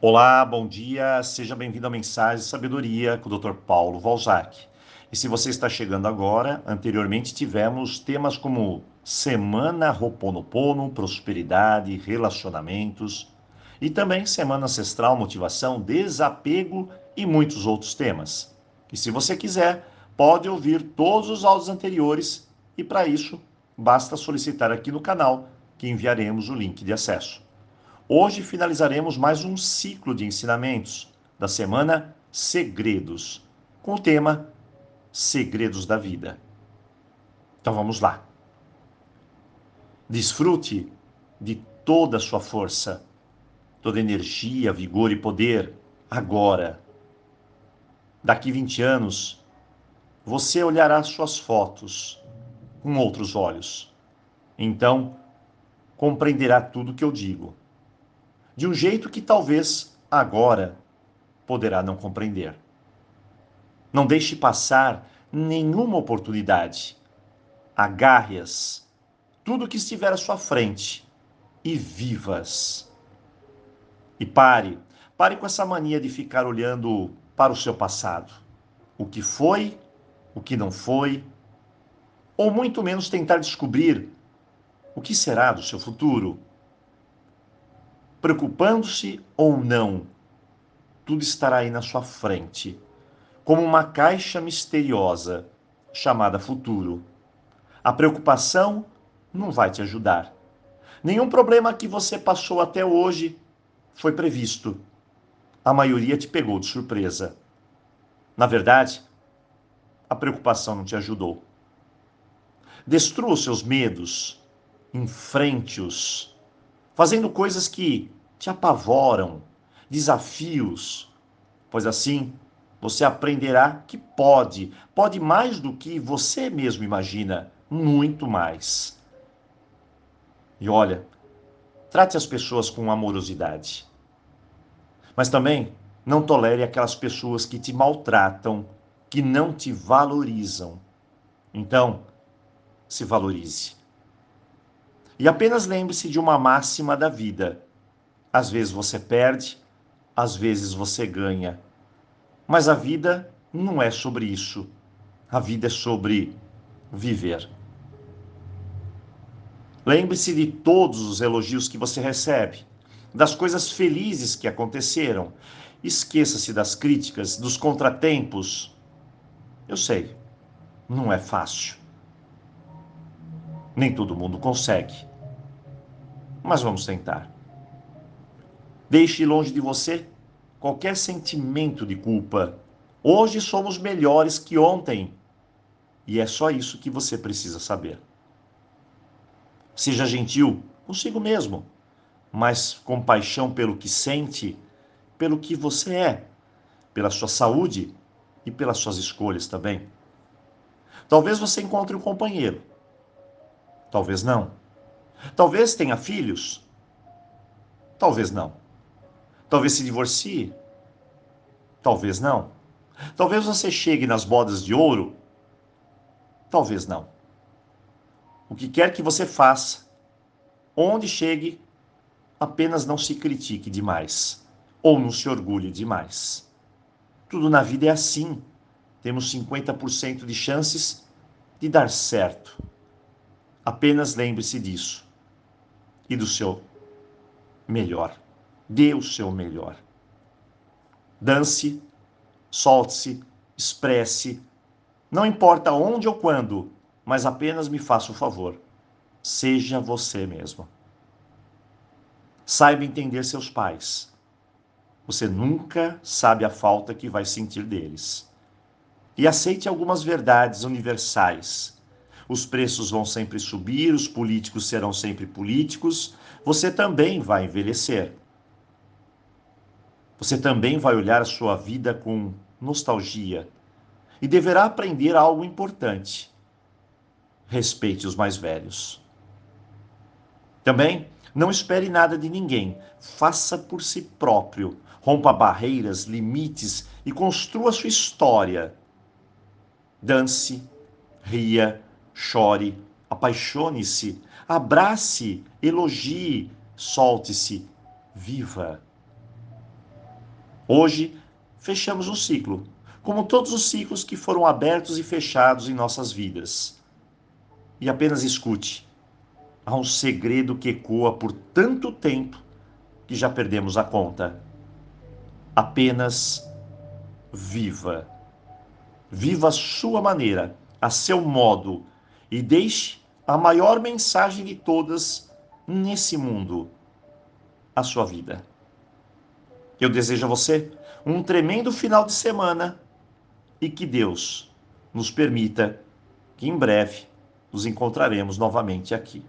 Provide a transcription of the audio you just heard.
Olá, bom dia, seja bem-vindo à Mensagem de Sabedoria com o Dr. Paulo Valzac. E se você está chegando agora, anteriormente tivemos temas como Semana Roponopono, Prosperidade, Relacionamentos, e também Semana Ancestral, Motivação, Desapego e muitos outros temas. E se você quiser, pode ouvir todos os áudios anteriores e para isso basta solicitar aqui no canal que enviaremos o link de acesso. Hoje finalizaremos mais um ciclo de ensinamentos da semana Segredos, com o tema Segredos da Vida. Então vamos lá. Desfrute de toda a sua força, toda energia, vigor e poder agora. Daqui 20 anos, você olhará suas fotos com outros olhos. Então, compreenderá tudo que eu digo de um jeito que talvez agora poderá não compreender. Não deixe passar nenhuma oportunidade. Agarre-as, tudo que estiver à sua frente, e vivas. E pare, pare com essa mania de ficar olhando para o seu passado. O que foi, o que não foi, ou muito menos tentar descobrir o que será do seu futuro preocupando-se ou não, tudo estará aí na sua frente, como uma caixa misteriosa chamada futuro. A preocupação não vai te ajudar. Nenhum problema que você passou até hoje foi previsto. A maioria te pegou de surpresa. Na verdade, a preocupação não te ajudou. Destrua os seus medos, enfrente-os fazendo coisas que te apavoram, desafios, pois assim você aprenderá que pode, pode mais do que você mesmo imagina, muito mais. E olha, trate as pessoas com amorosidade. Mas também não tolere aquelas pessoas que te maltratam, que não te valorizam. Então, se valorize. E apenas lembre-se de uma máxima da vida: às vezes você perde, às vezes você ganha. Mas a vida não é sobre isso. A vida é sobre viver. Lembre-se de todos os elogios que você recebe, das coisas felizes que aconteceram. Esqueça-se das críticas, dos contratempos. Eu sei, não é fácil. Nem todo mundo consegue mas vamos tentar. Deixe longe de você qualquer sentimento de culpa. Hoje somos melhores que ontem. E é só isso que você precisa saber. Seja gentil consigo mesmo, mas com paixão pelo que sente, pelo que você é, pela sua saúde e pelas suas escolhas também. Talvez você encontre um companheiro. Talvez não. Talvez tenha filhos. Talvez não. Talvez se divorcie. Talvez não. Talvez você chegue nas bodas de ouro. Talvez não. O que quer que você faça, onde chegue, apenas não se critique demais ou não se orgulhe demais. Tudo na vida é assim. Temos 50% de chances de dar certo. Apenas lembre-se disso e do seu melhor. Dê o seu melhor. Dance, solte-se, expresse. Não importa onde ou quando, mas apenas me faça o favor. Seja você mesmo. Saiba entender seus pais. Você nunca sabe a falta que vai sentir deles. E aceite algumas verdades universais os preços vão sempre subir, os políticos serão sempre políticos, você também vai envelhecer. Você também vai olhar a sua vida com nostalgia e deverá aprender algo importante. Respeite os mais velhos. Também não espere nada de ninguém, faça por si próprio, rompa barreiras, limites e construa sua história. Dance, ria, chore, apaixone-se, abrace, elogie, solte-se, viva. Hoje, fechamos um ciclo, como todos os ciclos que foram abertos e fechados em nossas vidas. E apenas escute. Há um segredo que ecoa por tanto tempo que já perdemos a conta. Apenas viva. Viva a sua maneira, a seu modo, e deixe a maior mensagem de todas nesse mundo a sua vida. Eu desejo a você um tremendo final de semana e que Deus nos permita que em breve nos encontraremos novamente aqui.